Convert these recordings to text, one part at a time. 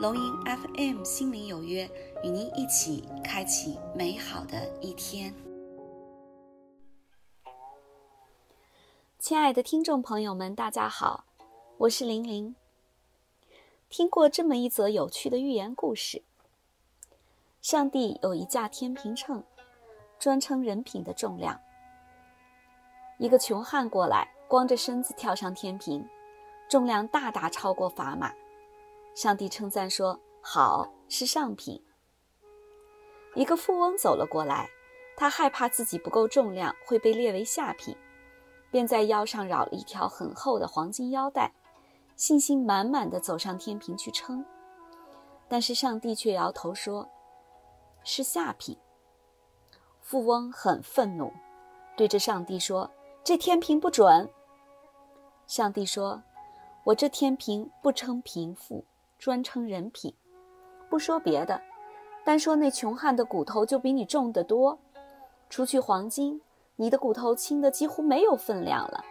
龙吟 FM 心灵有约，与您一起开启美好的一天。亲爱的听众朋友们，大家好，我是玲玲。听过这么一则有趣的寓言故事：上帝有一架天平秤，专称人品的重量。一个穷汉过来，光着身子跳上天平，重量大大超过砝码。上帝称赞说：“好，是上品。”一个富翁走了过来，他害怕自己不够重量会被列为下品，便在腰上绕了一条很厚的黄金腰带，信心满满的走上天平去称。但是上帝却摇头说：“是下品。”富翁很愤怒，对着上帝说：“这天平不准。”上帝说：“我这天平不称贫富。”专称人品，不说别的，单说那穷汉的骨头就比你重得多。除去黄金，你的骨头轻的几乎没有分量了。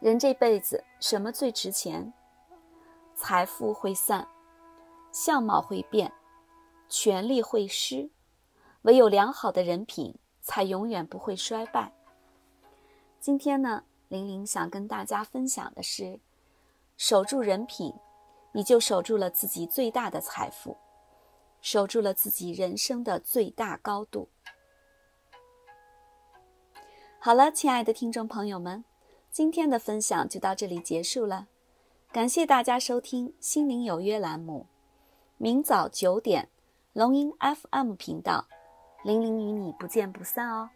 人这辈子什么最值钱？财富会散，相貌会变，权力会失，唯有良好的人品才永远不会衰败。今天呢，玲玲想跟大家分享的是，守住人品。你就守住了自己最大的财富，守住了自己人生的最大高度。好了，亲爱的听众朋友们，今天的分享就到这里结束了，感谢大家收听《心灵有约》栏目。明早九点，龙吟 FM 频道，玲玲与你不见不散哦。